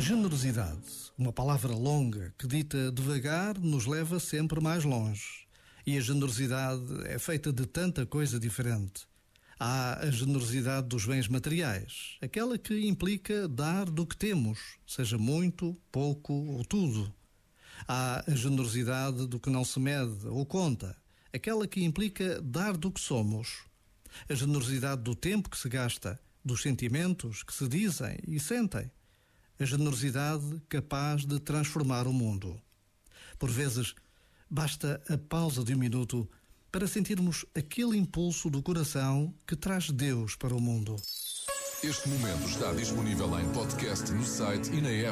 Generosidade, uma palavra longa que dita devagar nos leva sempre mais longe. E a generosidade é feita de tanta coisa diferente. Há a generosidade dos bens materiais, aquela que implica dar do que temos, seja muito, pouco ou tudo. Há a generosidade do que não se mede ou conta, aquela que implica dar do que somos. A generosidade do tempo que se gasta, dos sentimentos que se dizem e sentem a generosidade capaz de transformar o mundo. Por vezes, basta a pausa de um minuto para sentirmos aquele impulso do coração que traz Deus para o mundo. Este momento está disponível em podcast no site e na app.